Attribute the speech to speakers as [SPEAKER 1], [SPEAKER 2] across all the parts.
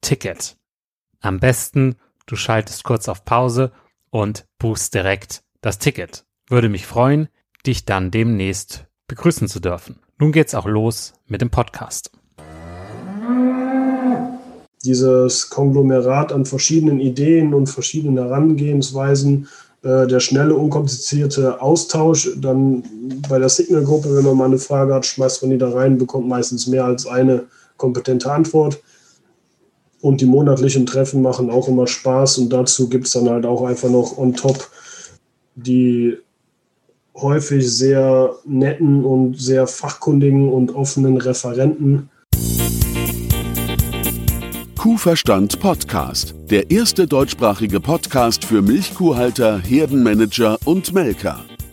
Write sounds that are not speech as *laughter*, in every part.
[SPEAKER 1] Ticket. Am besten, du schaltest kurz auf Pause und buchst direkt das Ticket. Würde mich freuen, dich dann demnächst begrüßen zu dürfen. Nun geht's auch los mit dem Podcast.
[SPEAKER 2] Dieses Konglomerat an verschiedenen Ideen und verschiedenen Herangehensweisen, äh, der schnelle, unkomplizierte Austausch, dann bei der Signal-Gruppe, wenn man mal eine Frage hat, schmeißt man die da rein, bekommt meistens mehr als eine kompetente Antwort. Und die monatlichen Treffen machen auch immer Spaß und dazu gibt es dann halt auch einfach noch on top die häufig sehr netten und sehr fachkundigen und offenen Referenten.
[SPEAKER 3] Kuhverstand Podcast, der erste deutschsprachige Podcast für Milchkuhhalter, Herdenmanager und Melker.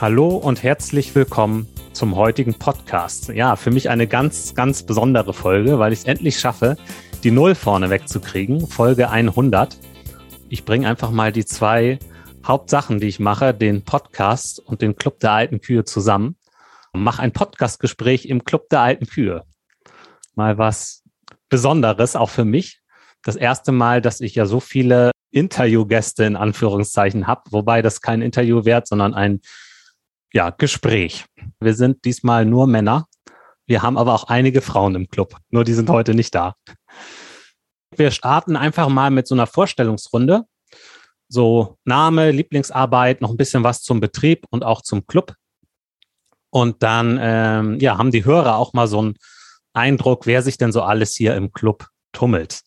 [SPEAKER 1] Hallo und herzlich willkommen zum heutigen Podcast. Ja, für mich eine ganz, ganz besondere Folge, weil ich es endlich schaffe, die Null vorne wegzukriegen. Folge 100. Ich bringe einfach mal die zwei Hauptsachen, die ich mache, den Podcast und den Club der alten Kühe zusammen. Mache ein Podcastgespräch im Club der alten Kühe. Mal was Besonderes, auch für mich. Das erste Mal, dass ich ja so viele Interviewgäste in Anführungszeichen habe, wobei das kein Interview wert, sondern ein ja, Gespräch. Wir sind diesmal nur Männer. Wir haben aber auch einige Frauen im Club. Nur die sind heute nicht da. Wir starten einfach mal mit so einer Vorstellungsrunde. So Name, Lieblingsarbeit, noch ein bisschen was zum Betrieb und auch zum Club. Und dann ähm, ja, haben die Hörer auch mal so einen Eindruck, wer sich denn so alles hier im Club tummelt.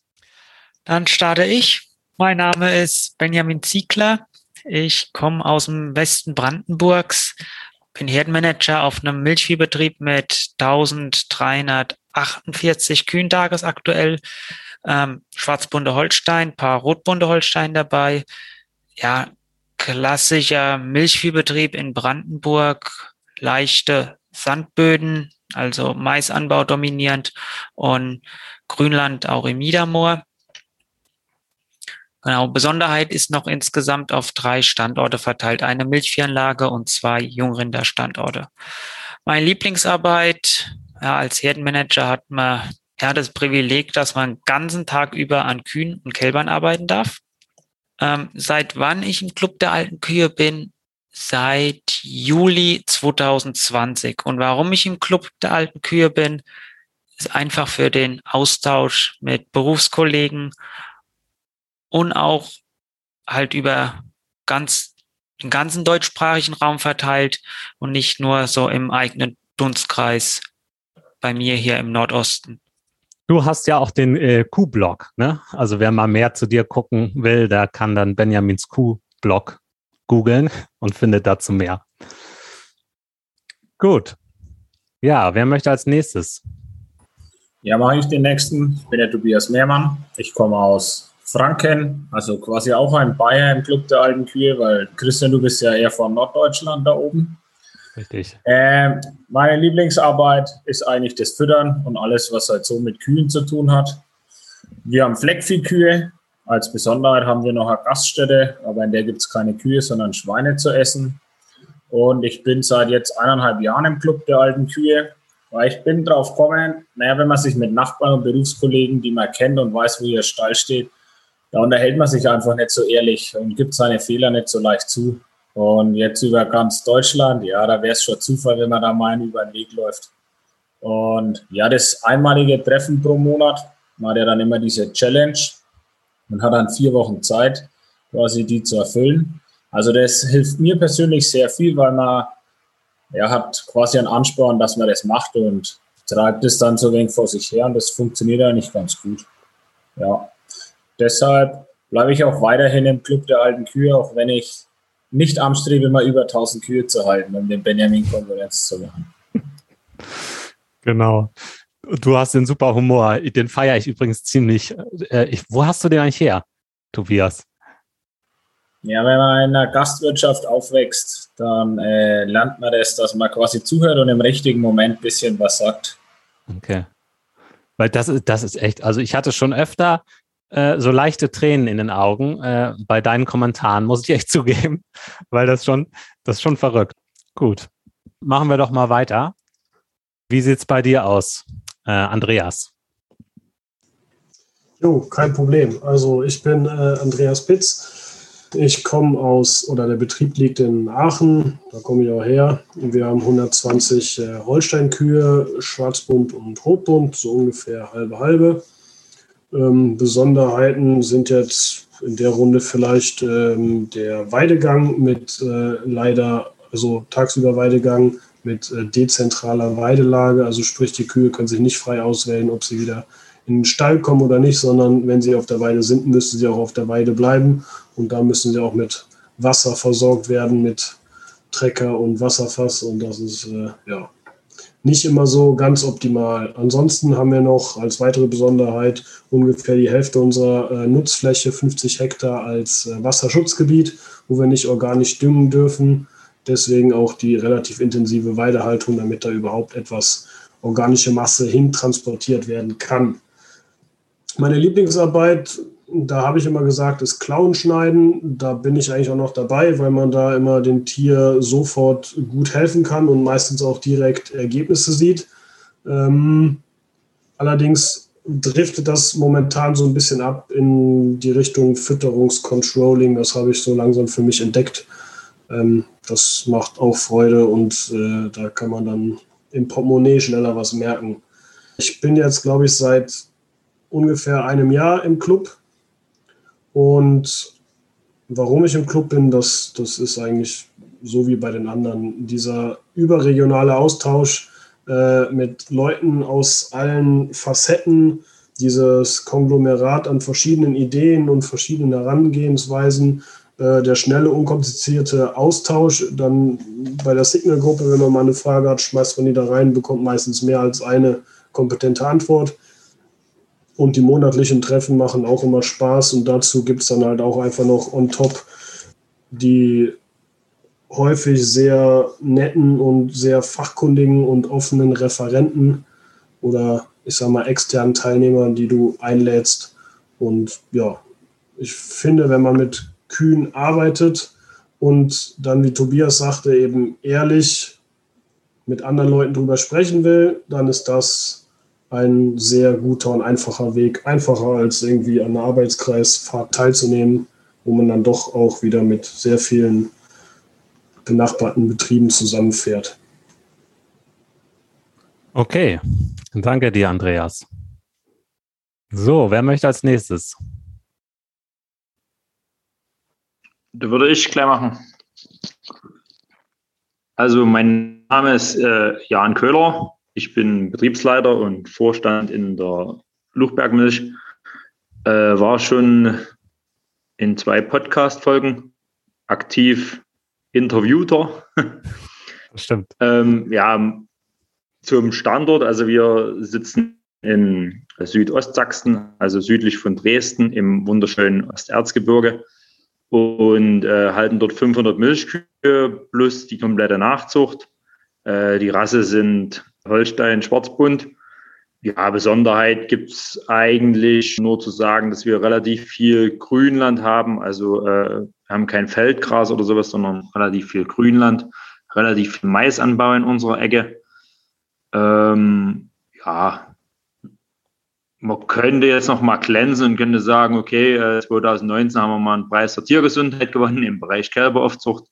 [SPEAKER 4] Dann starte ich. Mein Name ist Benjamin Ziegler. Ich komme aus dem Westen Brandenburgs, bin Herdenmanager auf einem Milchviehbetrieb mit 1348 Kühen tagesaktuell. Ähm, Schwarzbunde Holstein, paar Rotbunde Holstein dabei. Ja, klassischer Milchviehbetrieb in Brandenburg, leichte Sandböden, also Maisanbau dominierend und Grünland auch im Niedermoor. Genau, Besonderheit ist noch insgesamt auf drei Standorte verteilt, eine Milchviehanlage und zwei Jungrinderstandorte. Meine Lieblingsarbeit ja, als Herdenmanager hat man ja das Privileg, dass man den ganzen Tag über an Kühen und Kälbern arbeiten darf. Ähm, seit wann ich im Club der alten Kühe bin? Seit Juli 2020. Und warum ich im Club der alten Kühe bin, ist einfach für den Austausch mit Berufskollegen und auch halt über ganz den ganzen deutschsprachigen Raum verteilt und nicht nur so im eigenen Dunstkreis bei mir hier im Nordosten.
[SPEAKER 1] Du hast ja auch den äh, Q-Blog, ne? Also wer mal mehr zu dir gucken will, der kann dann Benjamins Q-Blog googeln und findet dazu mehr. Gut. Ja, wer möchte als nächstes?
[SPEAKER 5] Ja, mache ich den nächsten. Ich bin der Tobias Mehrmann. Ich komme aus Franken, also quasi auch ein Bayer im Club der alten Kühe, weil Christian, du bist ja eher von Norddeutschland da oben.
[SPEAKER 1] Richtig.
[SPEAKER 5] Ähm, meine Lieblingsarbeit ist eigentlich das Füttern und alles, was halt so mit Kühen zu tun hat. Wir haben Fleckviehkühe. Als Besonderheit haben wir noch eine Gaststätte, aber in der gibt es keine Kühe, sondern Schweine zu essen. Und ich bin seit jetzt eineinhalb Jahren im Club der alten Kühe, weil ich bin drauf gekommen, naja, wenn man sich mit Nachbarn und Berufskollegen, die man kennt und weiß, wo ihr Stall steht, da unterhält man sich einfach nicht so ehrlich und gibt seine Fehler nicht so leicht zu. Und jetzt über ganz Deutschland, ja, da wäre es schon Zufall, wenn man da mal über den Weg läuft. Und ja, das einmalige Treffen pro Monat, man hat ja dann immer diese Challenge und hat dann vier Wochen Zeit, quasi die zu erfüllen. Also das hilft mir persönlich sehr viel, weil man ja, hat quasi einen Ansporn, dass man das macht und treibt es dann so wenig vor sich her und das funktioniert eigentlich ganz gut. Ja, deshalb bleibe ich auch weiterhin im Club der alten Kühe, auch wenn ich nicht anstrebe, mal über 1000 Kühe zu halten, um den Benjamin Konkurrenz zu machen.
[SPEAKER 1] Genau. Du hast den super Humor. Den feiere ich übrigens ziemlich. Äh, ich, wo hast du den eigentlich her, Tobias?
[SPEAKER 5] Ja, wenn man in einer Gastwirtschaft aufwächst, dann äh, lernt man das, dass man quasi zuhört und im richtigen Moment ein bisschen was sagt.
[SPEAKER 1] Okay. Weil das das ist echt, also ich hatte schon öfter äh, so leichte Tränen in den Augen äh, bei deinen Kommentaren, muss ich *laughs* echt zugeben, weil das schon, das ist schon verrückt. Gut, machen wir doch mal weiter. Wie sieht es bei dir aus, äh, Andreas?
[SPEAKER 2] Jo, kein Problem. Also ich bin äh, Andreas Pitz. Ich komme aus, oder der Betrieb liegt in Aachen, da komme ich auch her. Wir haben 120 äh, Holsteinkühe, Schwarzbund und Rotbund, so ungefähr halbe halbe. Ähm, Besonderheiten sind jetzt in der Runde vielleicht ähm, der Weidegang mit äh, leider, also tagsüber Weidegang mit äh, dezentraler Weidelage. Also sprich, die Kühe können sich nicht frei auswählen, ob sie wieder in den Stall kommen oder nicht, sondern wenn sie auf der Weide sind, müssen sie auch auf der Weide bleiben. Und da müssen sie auch mit Wasser versorgt werden, mit Trecker und Wasserfass. Und das ist äh, ja nicht immer so ganz optimal. Ansonsten haben wir noch als weitere Besonderheit ungefähr die Hälfte unserer äh, Nutzfläche, 50 Hektar, als äh, Wasserschutzgebiet, wo wir nicht organisch düngen dürfen. Deswegen auch die relativ intensive Weidehaltung, damit da überhaupt etwas organische Masse hintransportiert werden kann. Meine Lieblingsarbeit da habe ich immer gesagt, ist Klauen schneiden. Da bin ich eigentlich auch noch dabei, weil man da immer dem Tier sofort gut helfen kann und meistens auch direkt Ergebnisse sieht. Ähm, allerdings driftet das momentan so ein bisschen ab in die Richtung Fütterungscontrolling. Das habe ich so langsam für mich entdeckt. Ähm, das macht auch Freude und äh, da kann man dann im Portemonnaie schneller was merken. Ich bin jetzt, glaube ich, seit ungefähr einem Jahr im Club und warum ich im Club bin, das, das ist eigentlich so wie bei den anderen. Dieser überregionale Austausch äh, mit Leuten aus allen Facetten, dieses Konglomerat an verschiedenen Ideen und verschiedenen Herangehensweisen, äh, der schnelle, unkomplizierte Austausch. Dann bei der Signal-Gruppe, wenn man mal eine Frage hat, schmeißt man die da rein, bekommt meistens mehr als eine kompetente Antwort. Und die monatlichen Treffen machen auch immer Spaß und dazu gibt es dann halt auch einfach noch on top die häufig sehr netten und sehr fachkundigen und offenen Referenten oder ich sag mal externen Teilnehmern, die du einlädst. Und ja, ich finde, wenn man mit Kühen arbeitet und dann, wie Tobias sagte, eben ehrlich mit anderen Leuten drüber sprechen will, dann ist das ein sehr guter und einfacher Weg. Einfacher als irgendwie an einer Arbeitskreisfahrt teilzunehmen, wo man dann doch auch wieder mit sehr vielen benachbarten Betrieben zusammenfährt.
[SPEAKER 1] Okay, danke dir, Andreas. So, wer möchte als nächstes?
[SPEAKER 6] Da würde ich gleich machen. Also mein Name ist äh, Jan Köhler. Ich bin Betriebsleiter und Vorstand in der Fluchbergmilch. Äh, war schon in zwei Podcast-Folgen aktiv Interviewter.
[SPEAKER 1] Stimmt.
[SPEAKER 6] ähm, ja, zum Standort. Also wir sitzen in Südostsachsen, also südlich von Dresden im wunderschönen Osterzgebirge und äh, halten dort 500 Milchkühe plus die komplette Nachzucht. Äh, die Rasse sind Holstein Schwarzbund. Ja, Besonderheit gibt es eigentlich nur zu sagen, dass wir relativ viel Grünland haben. Also äh, wir haben kein Feldgras oder sowas, sondern relativ viel Grünland, relativ viel Maisanbau in unserer Ecke. Ähm, ja, man könnte jetzt noch mal glänzen und könnte sagen, okay, 2019 äh, haben wir mal einen Preis für Tiergesundheit gewonnen im Bereich Kälberaufzucht.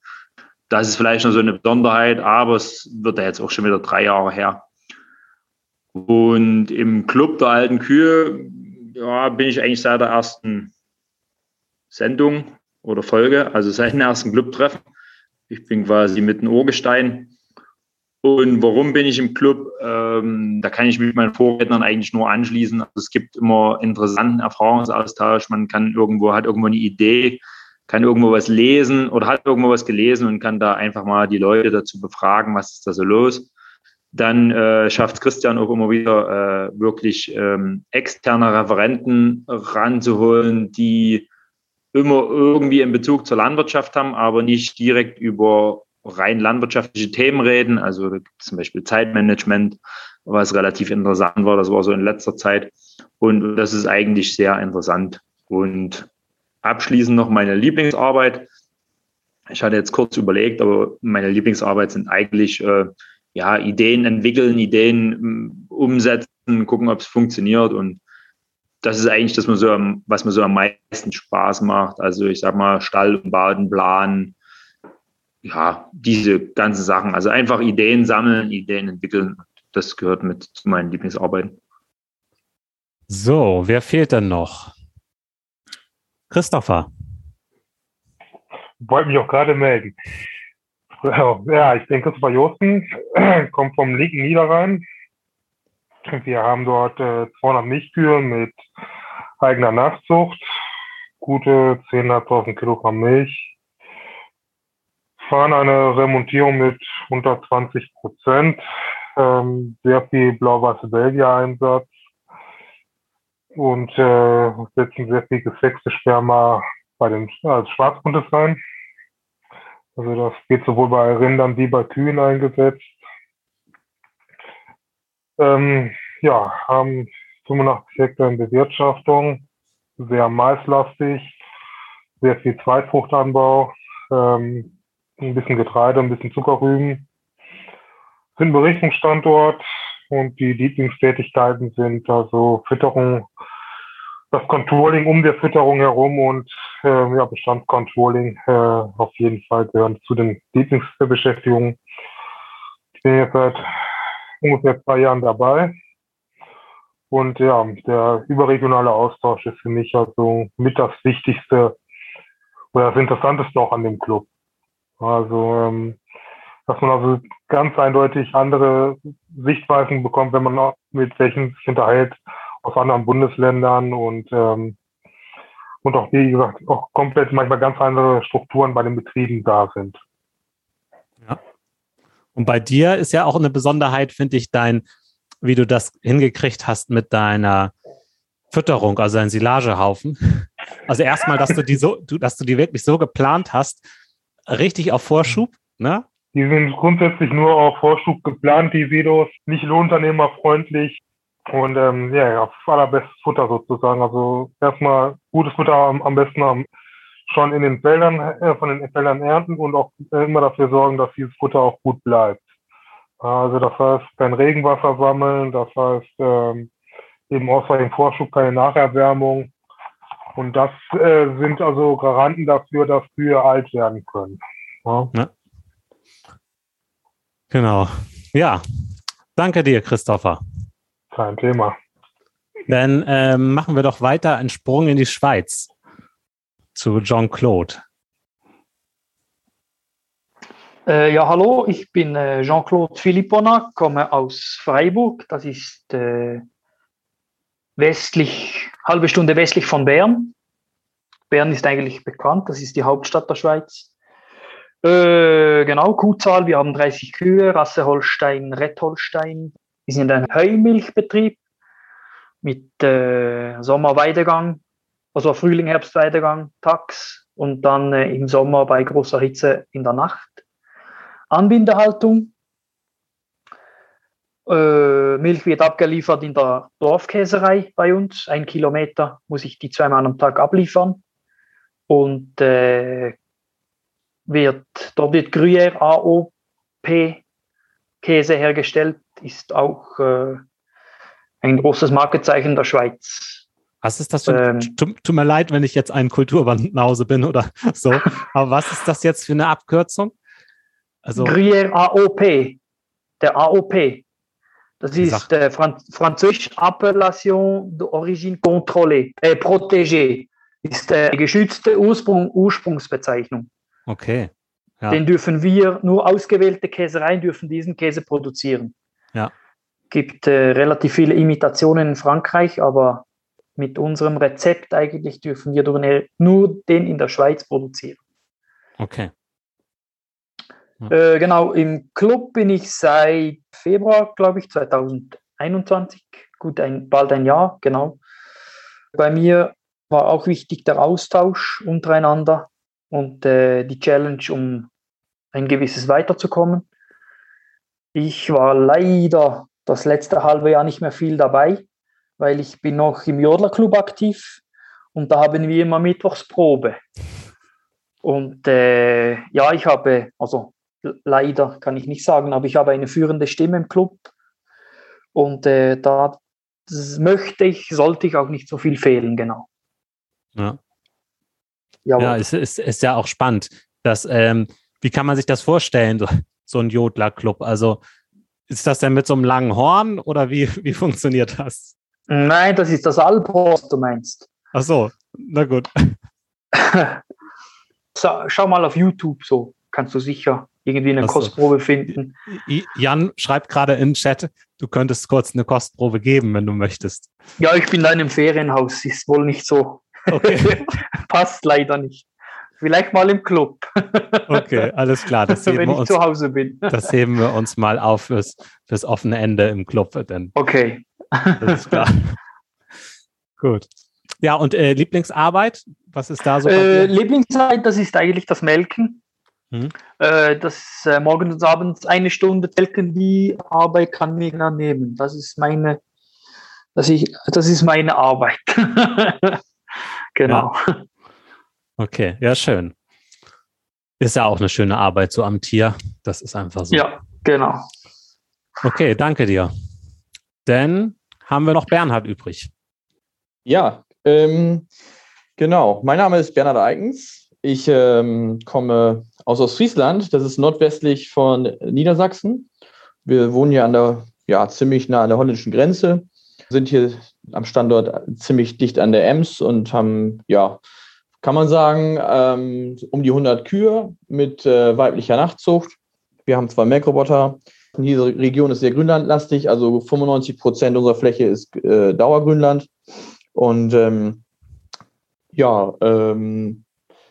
[SPEAKER 6] Das ist vielleicht noch so eine Besonderheit, aber es wird ja jetzt auch schon wieder drei Jahre her. Und im Club der alten Kühe ja, bin ich eigentlich seit der ersten Sendung oder Folge, also seit dem ersten Clubtreffen. Ich bin quasi mit dem Urgestein und warum bin ich im Club? Ähm, da kann ich mich meinen Vorrednern eigentlich nur anschließen. Also es gibt immer interessanten Erfahrungsaustausch. Man kann irgendwo, hat irgendwo eine Idee, kann irgendwo was lesen oder hat irgendwo was gelesen und kann da einfach mal die Leute dazu befragen, was ist da so los. Dann äh, schafft Christian auch immer wieder äh, wirklich ähm, externe Referenten ranzuholen, die immer irgendwie einen Bezug zur Landwirtschaft haben, aber nicht direkt über rein landwirtschaftliche Themen reden. Also zum Beispiel Zeitmanagement, was relativ interessant war. Das war so in letzter Zeit. Und das ist eigentlich sehr interessant. Und abschließend noch meine Lieblingsarbeit. Ich hatte jetzt kurz überlegt, aber meine Lieblingsarbeit sind eigentlich äh, ja, Ideen entwickeln, Ideen mm, umsetzen, gucken, ob es funktioniert. Und das ist eigentlich das, was mir so am meisten Spaß macht. Also ich sag mal, Stall und Baden planen, ja, diese ganzen Sachen. Also einfach Ideen sammeln, Ideen entwickeln. Das gehört mit zu meinen Lieblingsarbeiten.
[SPEAKER 1] So, wer fehlt denn noch? Christopher.
[SPEAKER 7] Wollte mich auch gerade melden. Ja, ich bin Christopher Josten, *clears throat* komme vom linken Niederrhein. Wir haben dort äh, 200 Milchkühe mit eigener Nachzucht, gute 10.500 Kilogramm Milch, fahren eine Remontierung mit unter 20 Prozent, ähm, sehr viel blau-weiße Belgier-Einsatz und äh, setzen sehr viel geflexte Sperma bei den als Schwarzbundes rein. Also das geht sowohl bei Rindern wie bei Kühen eingesetzt. Ähm, ja, haben 85 Hektar in Bewirtschaftung, sehr maislastig, sehr viel Zweitfruchtanbau, ähm, ein bisschen Getreide, ein bisschen Zuckerrüben. Sind Berichtungsstandort und die Lieblingstätigkeiten sind also Fütterung, das Controlling um der Fütterung herum und äh, ja, Bestandscontrolling äh, auf jeden Fall gehören zu den Lieblingsbeschäftigungen. Ich bin jetzt seit ungefähr zwei Jahren dabei. Und ja, der überregionale Austausch ist für mich also mit das Wichtigste oder das Interessanteste auch an dem Club. Also, ähm, dass man also ganz eindeutig andere Sichtweisen bekommt, wenn man mit welchen sich unterhält aus anderen Bundesländern und ähm, und auch wie gesagt auch komplett manchmal ganz andere Strukturen bei den Betrieben da sind.
[SPEAKER 1] Ja. Und bei dir ist ja auch eine Besonderheit, finde ich, dein, wie du das hingekriegt hast mit deiner Fütterung, also ein Silagehaufen. Also erstmal, dass du die so, du, dass du die wirklich so geplant hast, richtig auf Vorschub, ne?
[SPEAKER 7] Die sind grundsätzlich nur auf Vorschub geplant, die Silos, nicht lohnunternehmerfreundlich und ähm, ja, auf allerbestes Futter sozusagen. Also erstmal gutes Futter am, am besten am, schon in den Feldern, äh, von den Feldern ernten und auch äh, immer dafür sorgen, dass dieses Futter auch gut bleibt. Also das heißt, kein Regenwasser sammeln, das heißt ähm, eben ausreichend Vorschub, keine Nacherwärmung. Und das äh, sind also Garanten dafür, dass Kühe alt werden können. Ja.
[SPEAKER 1] Ja. Genau. Ja, danke dir, Christopher.
[SPEAKER 7] Kein Thema.
[SPEAKER 1] Dann ähm, machen wir doch weiter einen Sprung in die Schweiz zu Jean-Claude.
[SPEAKER 8] Äh, ja, hallo, ich bin äh, Jean-Claude Philippona, komme aus Freiburg. Das ist äh, westlich, halbe Stunde westlich von Bern. Bern ist eigentlich bekannt, das ist die Hauptstadt der Schweiz. Äh, genau, Kuhzahl, wir haben 30 Kühe, Rasse Holstein, Red Holstein. Wir sind ein Heumilchbetrieb mit äh, Sommerweidegang, also Frühling, Herbstweidegang, Tax und dann äh, im Sommer bei großer Hitze in der Nacht. Anbindehaltung. Äh, Milch wird abgeliefert in der Dorfkäserei bei uns. Ein Kilometer muss ich die zweimal am Tag abliefern. Und äh, wird, dort wird Gruyère AOP Käse hergestellt, ist auch äh, ein großes Markezeichen der Schweiz.
[SPEAKER 1] Was ist das für ein, ähm, tut, tut, mir leid, wenn ich jetzt ein Kulturband nach Hause bin oder *laughs* so, aber was ist das jetzt für eine Abkürzung?
[SPEAKER 8] Also, Gruyère AOP, der AOP. Das ist äh, Franz Französisch Appellation d'origine contrôlée, äh, protégée. Ist äh, geschützte Ursprung, Ursprungsbezeichnung.
[SPEAKER 1] Okay.
[SPEAKER 8] Ja. Den dürfen wir, nur ausgewählte Käsereien dürfen diesen Käse produzieren.
[SPEAKER 1] Ja.
[SPEAKER 8] Gibt äh, relativ viele Imitationen in Frankreich, aber mit unserem Rezept eigentlich dürfen wir nur den in der Schweiz produzieren.
[SPEAKER 1] Okay.
[SPEAKER 8] Ja. Äh, genau, im Club bin ich seit Februar, glaube ich, 2021. Gut, ein, bald ein Jahr, genau. Bei mir war auch wichtig der Austausch untereinander und äh, die Challenge, um ein gewisses weiterzukommen. Ich war leider das letzte halbe Jahr nicht mehr viel dabei, weil ich bin noch im Jodler Club aktiv und da haben wir immer Mittwochsprobe. Und äh, ja, ich habe, also leider kann ich nicht sagen, aber ich habe eine führende Stimme im Club und äh, da möchte ich, sollte ich auch nicht so viel fehlen, genau.
[SPEAKER 1] Ja. Jawohl. Ja, es ist, ist ja auch spannend. Dass, ähm, wie kann man sich das vorstellen, so, so ein Jodler-Club? Also ist das denn mit so einem langen Horn oder wie, *laughs* wie funktioniert das?
[SPEAKER 8] Nein, das ist das Alphorn, du meinst.
[SPEAKER 1] Ach so, na gut. *laughs*
[SPEAKER 8] Schau mal auf YouTube so, kannst du sicher irgendwie eine Achso. Kostprobe finden.
[SPEAKER 1] Jan schreibt gerade im Chat, du könntest kurz eine Kostprobe geben, wenn du möchtest.
[SPEAKER 8] Ja, ich bin da in einem Ferienhaus, ist wohl nicht so Okay. *laughs* Passt leider nicht. Vielleicht mal im Club.
[SPEAKER 1] Okay, alles klar.
[SPEAKER 8] Das *laughs* Wenn ich uns, zu Hause bin.
[SPEAKER 1] Das heben wir uns mal auf fürs, fürs offene Ende im Club. Denn
[SPEAKER 8] okay.
[SPEAKER 1] Alles klar. *laughs* Gut. Ja, und äh, Lieblingsarbeit? Was ist da so?
[SPEAKER 8] Äh, Lieblingsarbeit, das ist eigentlich das Melken. Hm. Äh, das äh, morgens und abends eine Stunde melken, die Arbeit kann ich dann nehmen. Das ist meine, das, ich, das ist meine Arbeit. *laughs* Genau.
[SPEAKER 1] Ja. Okay, ja, schön. Ist ja auch eine schöne Arbeit so am Tier. Das ist einfach so.
[SPEAKER 8] Ja, genau.
[SPEAKER 1] Okay, danke dir. Dann haben wir noch Bernhard übrig.
[SPEAKER 9] Ja, ähm, genau. Mein Name ist Bernhard Eigens. Ich ähm, komme aus Ostfriesland. Das ist nordwestlich von Niedersachsen. Wir wohnen hier an der, ja, ziemlich nah an der holländischen Grenze sind hier am Standort ziemlich dicht an der Ems und haben, ja, kann man sagen, ähm, um die 100 Kühe mit äh, weiblicher Nachtzucht. Wir haben zwei Melkroboter. Diese Region ist sehr grünlandlastig, also 95 Prozent unserer Fläche ist äh, Dauergrünland. Und ähm, ja, ähm,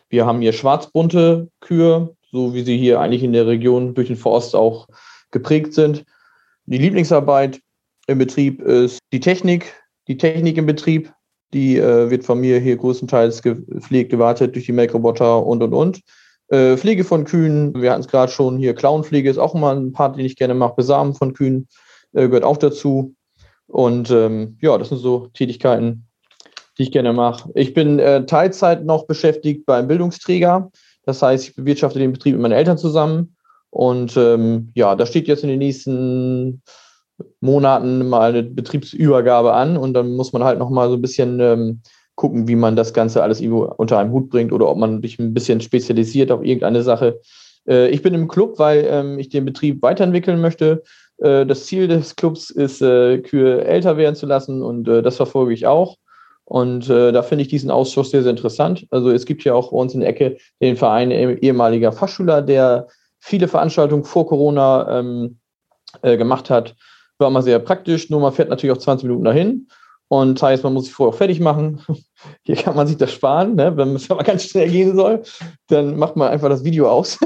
[SPEAKER 9] wir haben hier schwarzbunte Kühe, so wie sie hier eigentlich in der Region durch den Forst auch geprägt sind. Die Lieblingsarbeit im Betrieb ist die Technik, die Technik im Betrieb, die äh, wird von mir hier größtenteils gepflegt, gewartet durch die Melkroboter und und und. Äh, Pflege von Kühen, wir hatten es gerade schon hier, Klauenpflege ist auch immer ein Part, den ich gerne mache. Besamen von Kühen äh, gehört auch dazu. Und ähm, ja, das sind so Tätigkeiten, die ich gerne mache. Ich bin äh, Teilzeit noch beschäftigt beim Bildungsträger. Das heißt, ich bewirtschafte den Betrieb mit meinen Eltern zusammen. Und ähm, ja, da steht jetzt in den nächsten Monaten mal eine Betriebsübergabe an und dann muss man halt noch mal so ein bisschen ähm, gucken, wie man das Ganze alles unter einem Hut bringt oder ob man sich ein bisschen spezialisiert auf irgendeine Sache. Äh, ich bin im Club, weil ähm, ich den Betrieb weiterentwickeln möchte. Äh, das Ziel des Clubs ist, äh, Kühe älter werden zu lassen und äh, das verfolge ich auch. Und äh, da finde ich diesen Ausschuss sehr, sehr interessant. Also es gibt ja auch bei uns in der Ecke den Verein ehemaliger Fachschüler, der viele Veranstaltungen vor Corona ähm, äh, gemacht hat. War immer sehr praktisch, nur man fährt natürlich auch 20 Minuten dahin. Und heißt, man muss sich vorher auch fertig machen. *laughs* Hier kann man sich das sparen, ne? wenn es *laughs* aber ganz schnell gehen soll. Dann macht man einfach das Video aus.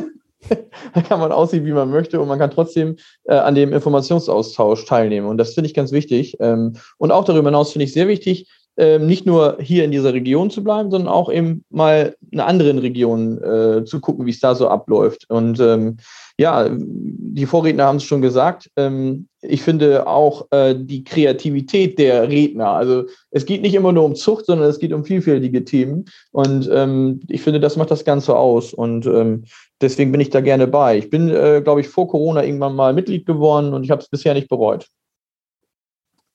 [SPEAKER 9] *laughs* dann kann man aussehen, wie man möchte und man kann trotzdem äh, an dem Informationsaustausch teilnehmen. Und das finde ich ganz wichtig. Ähm, und auch darüber hinaus finde ich sehr wichtig, nicht nur hier in dieser Region zu bleiben, sondern auch eben mal in anderen Regionen äh, zu gucken, wie es da so abläuft. Und ähm, ja, die Vorredner haben es schon gesagt. Ähm, ich finde auch äh, die Kreativität der Redner. Also es geht nicht immer nur um Zucht, sondern es geht um vielfältige Themen. Und ähm, ich finde, das macht das Ganze aus. Und ähm, deswegen bin ich da gerne bei. Ich bin, äh, glaube ich, vor Corona irgendwann mal Mitglied geworden und ich habe es bisher nicht bereut.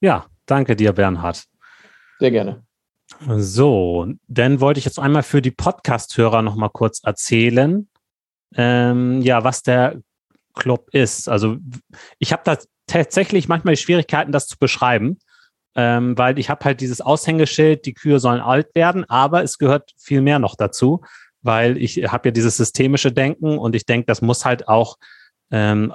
[SPEAKER 1] Ja, danke dir, Bernhard.
[SPEAKER 9] Sehr gerne.
[SPEAKER 1] So, dann wollte ich jetzt einmal für die Podcast-Hörer noch mal kurz erzählen, ähm, ja, was der Club ist. Also ich habe da tatsächlich manchmal Schwierigkeiten, das zu beschreiben, ähm, weil ich habe halt dieses Aushängeschild, die Kühe sollen alt werden, aber es gehört viel mehr noch dazu, weil ich habe ja dieses systemische Denken und ich denke, das muss halt auch ähm,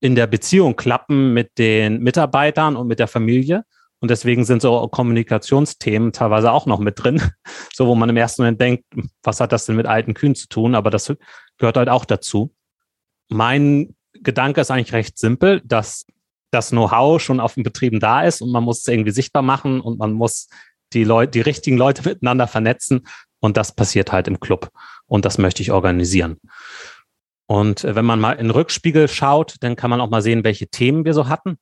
[SPEAKER 1] in der Beziehung klappen mit den Mitarbeitern und mit der Familie. Und deswegen sind so Kommunikationsthemen teilweise auch noch mit drin, *laughs* so wo man im ersten Moment denkt, was hat das denn mit alten Kühen zu tun? Aber das gehört halt auch dazu. Mein Gedanke ist eigentlich recht simpel, dass das Know-how schon auf den Betrieben da ist und man muss es irgendwie sichtbar machen und man muss die Leute, die richtigen Leute *laughs* miteinander vernetzen und das passiert halt im Club und das möchte ich organisieren. Und äh, wenn man mal in den Rückspiegel schaut, dann kann man auch mal sehen, welche Themen wir so hatten.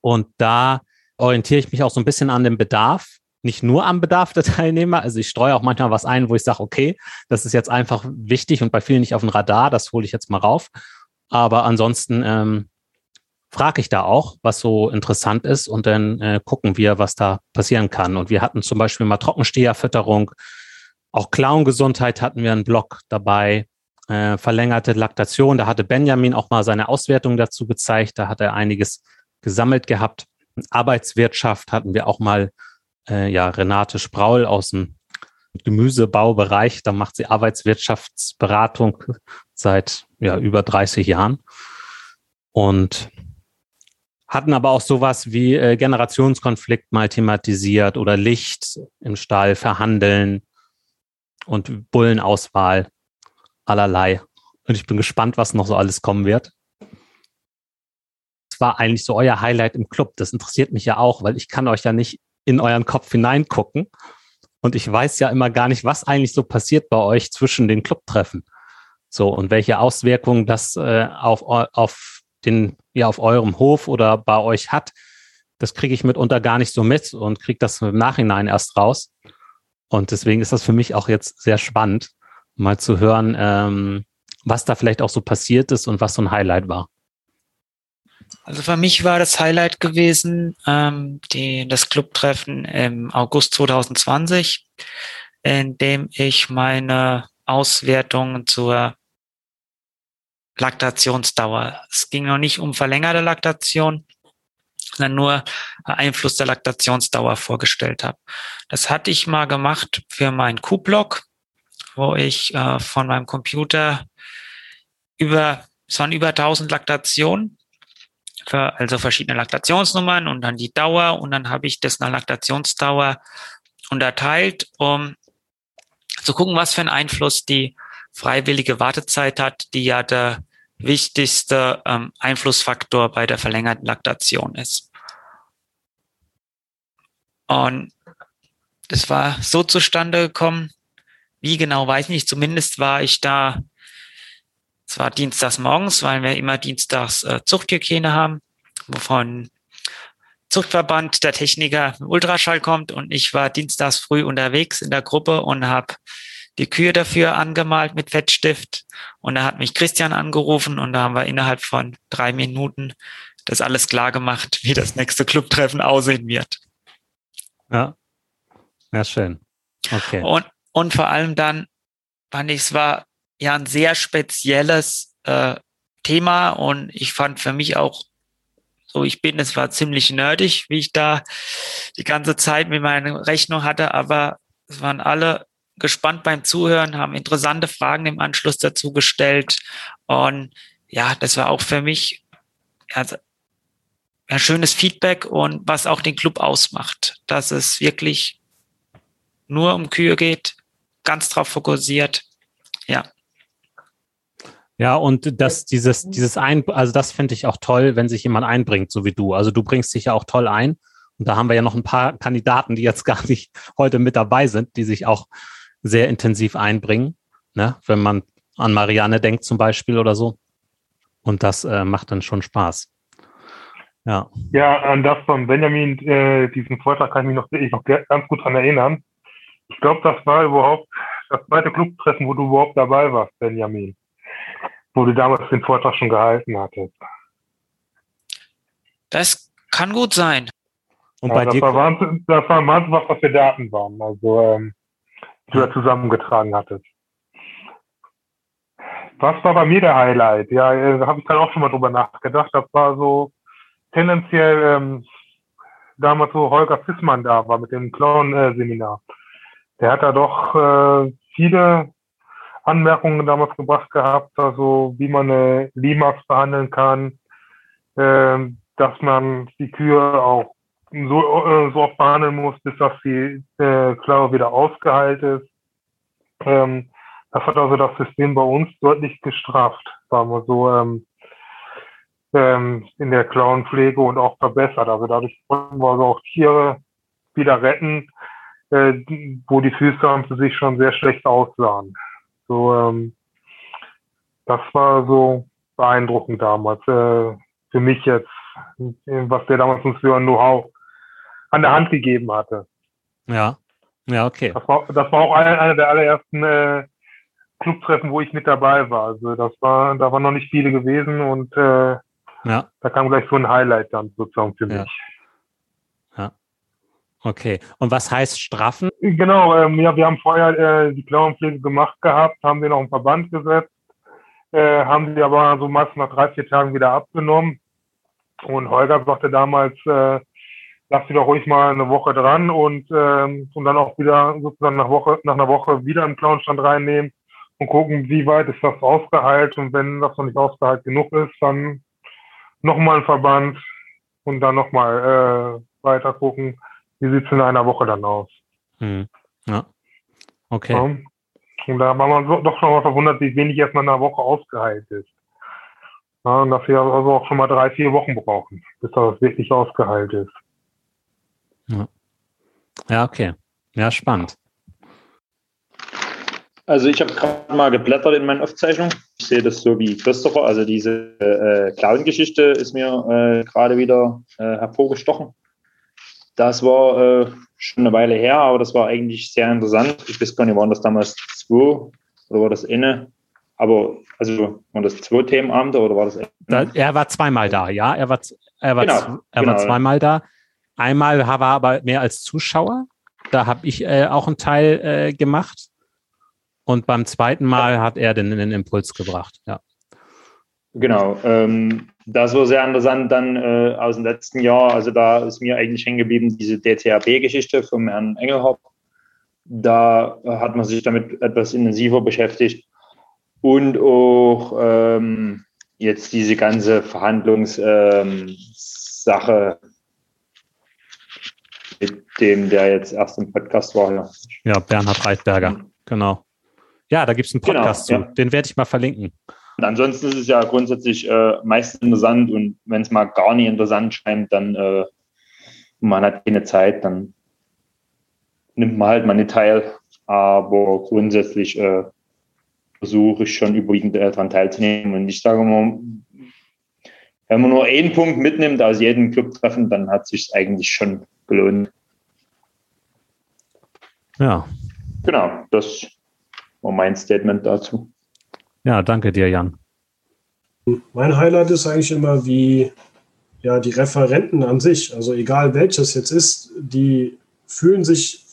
[SPEAKER 1] Und da orientiere ich mich auch so ein bisschen an dem Bedarf, nicht nur am Bedarf der Teilnehmer. Also ich streue auch manchmal was ein, wo ich sage, okay, das ist jetzt einfach wichtig und bei vielen nicht auf dem Radar, das hole ich jetzt mal rauf. Aber ansonsten ähm, frage ich da auch, was so interessant ist und dann äh, gucken wir, was da passieren kann. Und wir hatten zum Beispiel mal Trockensteherfütterung, auch Klauengesundheit hatten wir einen Blog dabei, äh, verlängerte Laktation. Da hatte Benjamin auch mal seine Auswertung dazu gezeigt. Da hat er einiges gesammelt gehabt. Arbeitswirtschaft hatten wir auch mal äh, ja Renate Spraul aus dem Gemüsebaubereich. Da macht sie Arbeitswirtschaftsberatung seit ja über 30 Jahren und hatten aber auch sowas wie äh, Generationskonflikt mal thematisiert oder Licht im Stall verhandeln und Bullenauswahl allerlei. Und ich bin gespannt, was noch so alles kommen wird war eigentlich so euer Highlight im Club? Das interessiert mich ja auch, weil ich kann euch ja nicht in euren Kopf hineingucken. Und ich weiß ja immer gar nicht, was eigentlich so passiert bei euch zwischen den Clubtreffen. So, und welche Auswirkungen das äh, auf, auf den, ja, auf eurem Hof oder bei euch hat, das kriege ich mitunter gar nicht so mit und kriege das im Nachhinein erst raus. Und deswegen ist das für mich auch jetzt sehr spannend, mal zu hören, ähm, was da vielleicht auch so passiert ist und was so ein Highlight war.
[SPEAKER 4] Also für mich war das Highlight gewesen, ähm, die, das Clubtreffen im August 2020, in dem ich meine Auswertungen zur Laktationsdauer. Es ging noch nicht um verlängerte Laktation, sondern nur Einfluss der Laktationsdauer vorgestellt habe. Das hatte ich mal gemacht für meinen Q-Blog, wo ich äh, von meinem Computer über, es waren über 1000 Laktationen also verschiedene Laktationsnummern und dann die Dauer und dann habe ich das nach Laktationsdauer unterteilt, um zu gucken, was für einen Einfluss die freiwillige Wartezeit hat, die ja der wichtigste ähm, Einflussfaktor bei der verlängerten Laktation ist. Und das war so zustande gekommen, wie genau weiß ich nicht. Zumindest war ich da, es war dienstags morgens, weil wir immer dienstags äh, Zuchthygiene haben, wovon Zuchtverband der Techniker Ultraschall kommt und ich war dienstags früh unterwegs in der Gruppe und habe die Kühe dafür angemalt mit Fettstift und da hat mich Christian angerufen und da haben wir innerhalb von drei Minuten das alles klar gemacht, wie das nächste Clubtreffen aussehen wird.
[SPEAKER 1] Ja, ja schön. Okay.
[SPEAKER 4] Und, und vor allem dann fand ich, es war ja ein sehr spezielles äh, Thema und ich fand für mich auch so ich bin. Es war ziemlich nerdig, wie ich da die ganze Zeit mit meiner Rechnung hatte, aber es waren alle gespannt beim Zuhören, haben interessante Fragen im Anschluss dazu gestellt. Und ja, das war auch für mich also, ein schönes Feedback und was auch den Club ausmacht, dass es wirklich nur um Kühe geht, ganz drauf fokussiert. Ja.
[SPEAKER 1] Ja, und das, dieses, dieses ein, also das finde ich auch toll, wenn sich jemand einbringt, so wie du. Also du bringst dich ja auch toll ein. Und da haben wir ja noch ein paar Kandidaten, die jetzt *laughs* gar nicht heute mit dabei sind, die sich auch sehr intensiv einbringen. Ne? Wenn man an Marianne denkt zum Beispiel oder so. Und das äh, macht dann schon Spaß.
[SPEAKER 7] Ja. Ja, an das von Benjamin, äh, diesen Vortrag kann ich mich noch, ich noch ganz gut dran erinnern. Ich glaube, das war überhaupt das zweite Clubtreffen, wo du überhaupt dabei warst, Benjamin wo du damals den Vortrag schon gehalten hattest.
[SPEAKER 4] Das kann gut sein.
[SPEAKER 7] Und ja, bei das, dir war Wahnsinn, das war Wahnsinn, was das für Daten waren, also ähm, die du da zusammengetragen hattest. Was war bei mir der Highlight? Ja, äh, da habe ich dann auch schon mal drüber nachgedacht. Das war so tendenziell ähm, damals, wo Holger Fissmann da war mit dem Clown-Seminar. Der hat da doch äh, viele Anmerkungen damals gebracht gehabt, also wie man eine Limax behandeln kann, äh, dass man die Kühe auch so, äh, so oft behandeln muss, bis dass die äh, Klaue wieder ausgeheilt ist. Ähm, das hat also das System bei uns deutlich gestraft, sagen wir so, ähm, ähm, in der Klauenpflege und auch verbessert. Also dadurch konnten wir also auch Tiere wieder retten, äh, wo die Füße haben sich schon sehr schlecht aussahen. So, ähm, das war so beeindruckend damals. Äh, für mich jetzt, was der damals uns für ein Know-how an der Hand gegeben hatte.
[SPEAKER 1] Ja, ja, okay.
[SPEAKER 7] Das war, das war auch einer eine der allerersten äh, Clubtreffen, wo ich mit dabei war. Also das war, da waren noch nicht viele gewesen und äh, ja. da kam gleich so ein Highlight dann sozusagen für mich. Ja.
[SPEAKER 1] Okay. Und was heißt straffen?
[SPEAKER 7] Genau, ähm, ja, wir haben vorher äh, die Klauenpflege gemacht gehabt, haben den auf den Verband gesetzt, äh, haben sie aber so meist nach drei, vier Tagen wieder abgenommen. Und Holger sagte damals, äh, lass sie doch ruhig mal eine Woche dran und, ähm, und dann auch wieder sozusagen nach, Woche, nach einer Woche wieder einen Klauenstand reinnehmen und gucken, wie weit ist das ausgeheilt. Und wenn das noch nicht ausgeheilt genug ist, dann nochmal ein Verband und dann nochmal äh, weiter gucken wie sieht es in einer Woche dann aus?
[SPEAKER 1] Hm. Ja. Okay. Ja.
[SPEAKER 7] Und da war man doch schon mal verwundert, wie wenig erst mal in einer Woche ausgeheilt ist. Ja, und dass wir also auch schon mal drei, vier Wochen brauchen, bis das wirklich ausgeheilt ist.
[SPEAKER 1] Ja, ja okay. Ja, spannend.
[SPEAKER 6] Also ich habe gerade mal geblättert in meinen Aufzeichnungen. Ich sehe das so wie Christopher. Also diese äh, Clown-Geschichte ist mir äh, gerade wieder äh, hervorgestochen. Das war äh, schon eine Weile her, aber das war eigentlich sehr interessant. Ich weiß gar nicht, waren das damals zwei oder war das eine? Aber, also, waren das zwei Themenabende oder war das?
[SPEAKER 1] Da, er war zweimal da, ja. Er war, er war, genau, er genau. war zweimal da. Einmal war er aber mehr als Zuschauer. Da habe ich äh, auch einen Teil äh, gemacht. Und beim zweiten Mal hat er den, den Impuls gebracht, ja.
[SPEAKER 6] Genau. Ähm, das war sehr interessant dann äh, aus dem letzten Jahr. Also da ist mir eigentlich hängen geblieben diese DTHB-Geschichte vom Herrn Engelhoff. Da hat man sich damit etwas intensiver beschäftigt. Und auch ähm, jetzt diese ganze Verhandlungssache ähm, mit dem, der jetzt erst im Podcast war.
[SPEAKER 1] Ja, ja Bernhard Reitberger, genau. Ja, da gibt es einen Podcast genau, zu. Ja. Den werde ich mal verlinken.
[SPEAKER 6] Und ansonsten ist es ja grundsätzlich äh, meist interessant und wenn es mal gar nicht interessant scheint, dann äh, man hat keine Zeit, dann nimmt man halt mal nicht teil. aber grundsätzlich äh, versuche ich schon überwiegend äh, daran teilzunehmen. Und ich sage mal, wenn man nur einen Punkt mitnimmt aus jedem Clubtreffen, dann hat sich eigentlich schon gelohnt.
[SPEAKER 1] Ja.
[SPEAKER 6] Genau, das war mein Statement dazu.
[SPEAKER 1] Ja, danke dir, Jan.
[SPEAKER 2] Mein Highlight ist eigentlich immer, wie ja, die Referenten an sich, also egal welches jetzt ist, die fühlen sich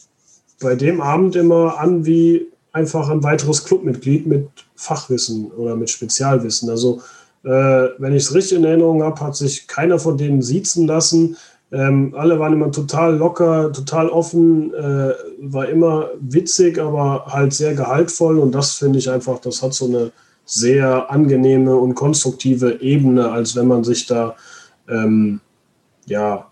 [SPEAKER 2] bei dem Abend immer an wie einfach ein weiteres Clubmitglied mit Fachwissen oder mit Spezialwissen. Also äh, wenn ich es richtig in Erinnerung habe, hat sich keiner von denen siezen lassen. Ähm, alle waren immer total locker, total offen, äh, war immer witzig, aber halt sehr gehaltvoll. Und das finde ich einfach, das hat so eine sehr angenehme und konstruktive Ebene, als wenn man sich da, ähm, ja,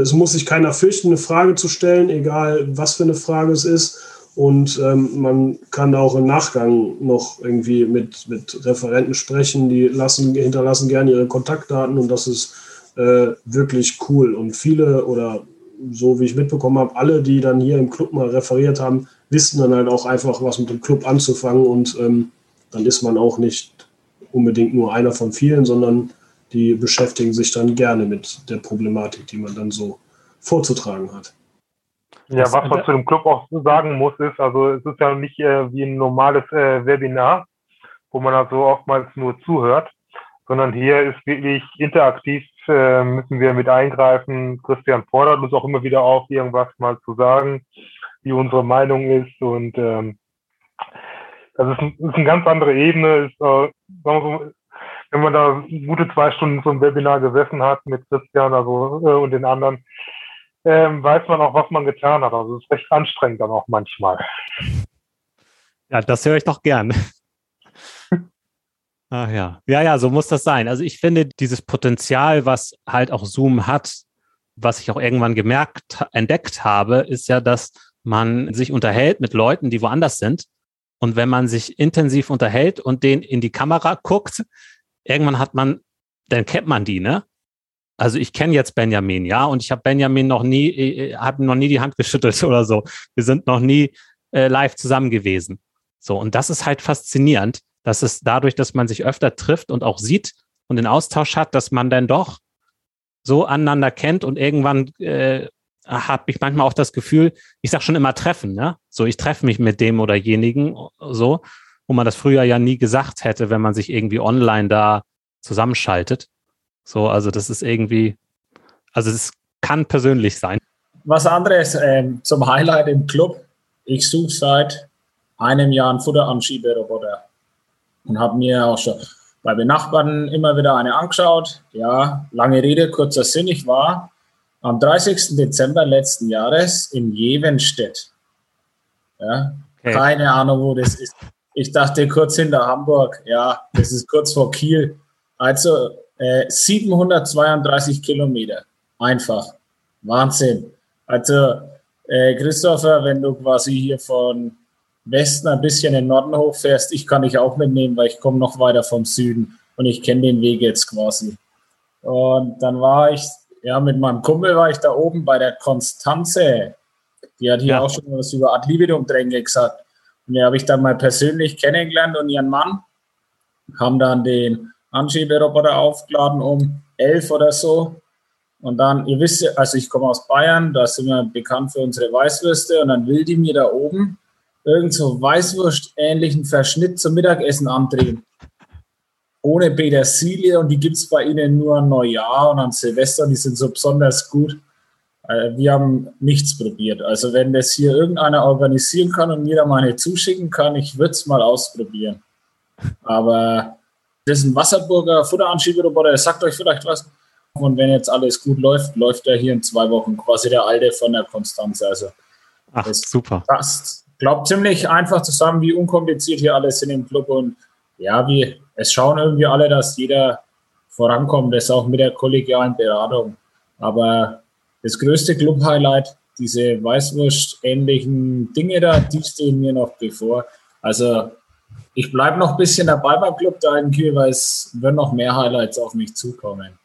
[SPEAKER 2] es muss sich keiner fürchten, eine Frage zu stellen, egal was für eine Frage es ist. Und ähm, man kann auch im Nachgang noch irgendwie mit, mit Referenten sprechen, die lassen, hinterlassen gerne ihre Kontaktdaten und das ist äh, wirklich cool. Und viele oder so wie ich mitbekommen habe, alle, die dann hier im Club mal referiert haben, wissen dann halt auch einfach, was mit dem Club anzufangen und ähm, dann ist man auch nicht unbedingt nur einer von vielen, sondern die beschäftigen sich dann gerne mit der Problematik, die man dann so vorzutragen hat.
[SPEAKER 7] Ja, was man zu dem Club auch sagen muss, ist, also es ist ja nicht äh, wie ein normales äh, Webinar, wo man also oftmals nur zuhört, sondern hier ist wirklich interaktiv, äh, müssen wir mit eingreifen. Christian fordert uns auch immer wieder auf, irgendwas mal zu sagen, wie unsere Meinung ist und ähm, das ist, ist eine ganz andere Ebene. Ist, äh, so, wenn man da gute zwei Stunden so ein Webinar gesessen hat mit Christian also, äh, und den anderen, ähm, weiß man auch, was man getan hat. Also es ist recht anstrengend dann auch manchmal.
[SPEAKER 1] Ja, das höre ich doch gern. Ach ja. Ja, ja, so muss das sein. Also ich finde, dieses Potenzial, was halt auch Zoom hat, was ich auch irgendwann gemerkt, entdeckt habe, ist ja, dass man sich unterhält mit Leuten, die woanders sind und wenn man sich intensiv unterhält und den in die Kamera guckt, irgendwann hat man, dann kennt man die, ne? Also ich kenne jetzt Benjamin, ja, und ich habe Benjamin noch nie, äh, habe noch nie die Hand geschüttelt *laughs* oder so. Wir sind noch nie äh, live zusammen gewesen. So, und das ist halt faszinierend, dass es dadurch, dass man sich öfter trifft und auch sieht und den Austausch hat, dass man dann doch so aneinander kennt und irgendwann äh, habe ich manchmal auch das Gefühl, ich sage schon immer treffen, ne? So, ich treffe mich mit dem oder jenigen, so, wo man das früher ja nie gesagt hätte, wenn man sich irgendwie online da zusammenschaltet. So, also das ist irgendwie, also es kann persönlich sein.
[SPEAKER 5] Was anderes ähm, zum Highlight im Club. Ich suche seit einem Jahr einen Futteranschieberoboter und habe mir auch schon bei Benachbarten immer wieder eine angeschaut. Ja, lange Rede, kurzer Sinn. Ich war am 30. Dezember letzten Jahres in Jevenstedt. Ja, okay. Keine Ahnung, wo das ist. Ich dachte kurz hinter Hamburg, ja, das ist kurz vor Kiel. Also äh, 732 Kilometer. Einfach. Wahnsinn. Also, äh, Christopher, wenn du quasi hier von Westen ein bisschen in den Norden hochfährst, ich kann dich auch mitnehmen, weil ich komme noch weiter vom Süden und ich kenne den Weg jetzt quasi. Und dann war ich ja, mit meinem Kumpel war ich da oben bei der Konstanze. Die hat hier ja. auch schon was über Ad libitum Dränge gesagt. Und die habe ich dann mal persönlich kennengelernt und ihren Mann haben dann den Anschieberoboter aufgeladen um elf oder so. Und dann, ihr wisst, also ich komme aus Bayern, da sind wir bekannt für unsere Weißwürste. Und dann will die mir da oben irgend so Weißwurst-ähnlichen Verschnitt zum Mittagessen andrehen ohne Petersilie und die gibt es bei ihnen nur an Neujahr und an Silvester, die sind so besonders gut. Äh, wir haben nichts probiert. Also wenn das hier irgendeiner organisieren kann und mir da meine zuschicken kann, ich würde es mal ausprobieren. Aber das ist ein Wasserburger Futteranschieberoboter, der sagt euch vielleicht was. Und wenn jetzt alles gut läuft, läuft er hier in zwei Wochen quasi der alte von der Konstanz. Also
[SPEAKER 1] Ach, das super.
[SPEAKER 5] passt. Glaubt ziemlich einfach zusammen, wie unkompliziert hier alles in dem Club und ja, wie, es schauen irgendwie alle, dass jeder vorankommt, das auch mit der kollegialen Beratung. Aber das größte Club-Highlight, diese Weißwurst-ähnlichen Dinge da, die stehen mir noch bevor. Also ich bleibe noch ein bisschen dabei beim Club da in Kiel, weil es werden noch mehr Highlights auf mich zukommen.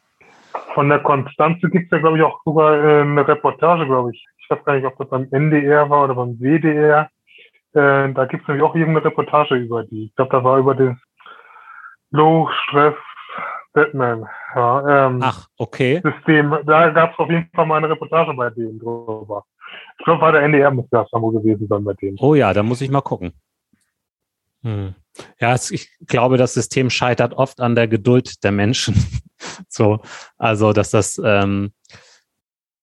[SPEAKER 7] Von der Konstanze gibt es ja, glaube ich, auch sogar äh, eine Reportage, glaube. Ich ich weiß gar nicht, ob das beim NDR war oder beim WDR. Äh, da gibt es nämlich auch irgendeine Reportage über die. Ich glaube, da war über den Low Stress Batman. Ja, ähm,
[SPEAKER 1] Ach, okay.
[SPEAKER 7] System. Da gab es auf jeden Fall mal eine Reportage bei denen drüber. Ich glaube, war der NDR muss das wohl gewesen sein bei denen.
[SPEAKER 1] Oh ja, da muss ich mal gucken. Hm. Ja, ich glaube, das System scheitert oft an der Geduld der Menschen. *laughs* so, also, dass das, ähm,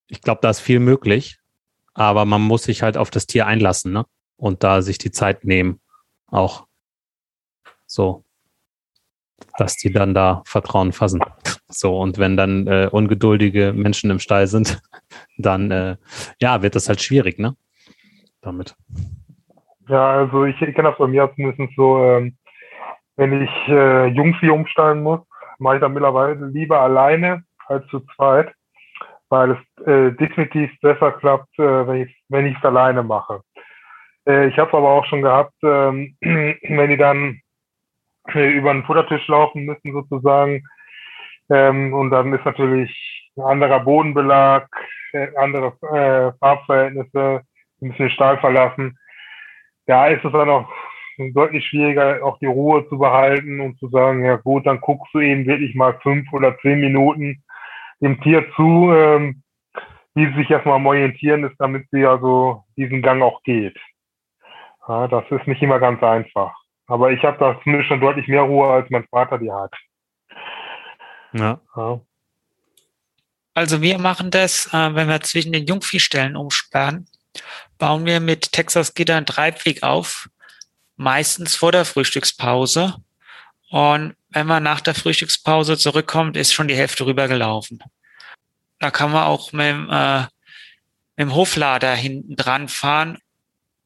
[SPEAKER 1] ich glaube, da ist viel möglich, aber man muss sich halt auf das Tier einlassen, ne? Und da sich die Zeit nehmen, auch so, dass die dann da Vertrauen fassen. So, und wenn dann äh, ungeduldige Menschen im Stall sind, *laughs* dann äh, ja, wird das halt schwierig, ne? Damit.
[SPEAKER 7] Ja, also ich, ich kenne das bei mir zumindest so, ähm, wenn ich äh, Jungvieh umstellen muss, mache ich dann mittlerweile lieber alleine als zu zweit, weil es äh, definitiv besser klappt, äh, wenn ich wenn ich es alleine mache. Äh, ich habe aber auch schon gehabt, ähm, *clears throat* wenn die dann äh, über einen Futtertisch laufen müssen sozusagen, ähm, und dann ist natürlich ein anderer Bodenbelag, äh, andere äh, Farbverhältnisse, ein bisschen Stahl verlassen. Da ist es dann auch deutlich schwieriger, auch die Ruhe zu behalten und zu sagen, ja gut, dann guckst du eben wirklich mal fünf oder zehn Minuten dem Tier zu, ähm, wie sie sich erstmal am Orientieren ist, damit sie also diesen Gang auch geht. Ja, das ist nicht immer ganz einfach. Aber ich habe da zumindest schon deutlich mehr Ruhe, als mein Vater die hat.
[SPEAKER 1] Ja.
[SPEAKER 7] Ja.
[SPEAKER 4] Also wir machen das, äh, wenn wir zwischen den Jungviehstellen umsperren, bauen wir mit Texas Gitter einen Treibweg auf, meistens vor der Frühstückspause. Und wenn man nach der Frühstückspause zurückkommt, ist schon die Hälfte rübergelaufen. Da kann man auch mit, dem, äh, mit dem Hoflader hinten dran fahren.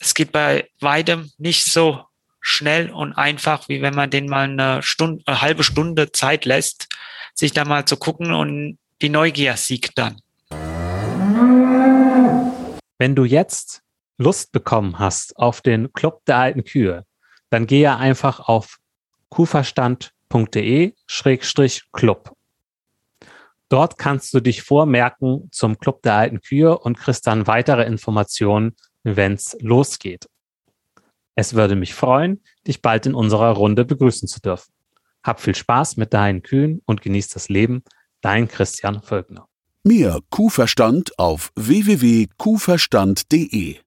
[SPEAKER 4] Es geht bei weitem nicht so schnell und einfach, wie wenn man den mal eine Stunde, eine halbe Stunde Zeit lässt, sich da mal zu gucken und die Neugier siegt dann.
[SPEAKER 1] Wenn du jetzt Lust bekommen hast auf den Club der alten Kühe, dann gehe einfach auf kuhverstand.de-club. Dort kannst du dich vormerken zum Club der alten Kühe und kriegst dann weitere Informationen, wenn es losgeht. Es würde mich freuen, dich bald in unserer Runde begrüßen zu dürfen. Hab viel Spaß mit deinen Kühen und genieß das Leben. Dein Christian Völkner.
[SPEAKER 3] Mehr Kuhverstand auf www.kuhverstand.de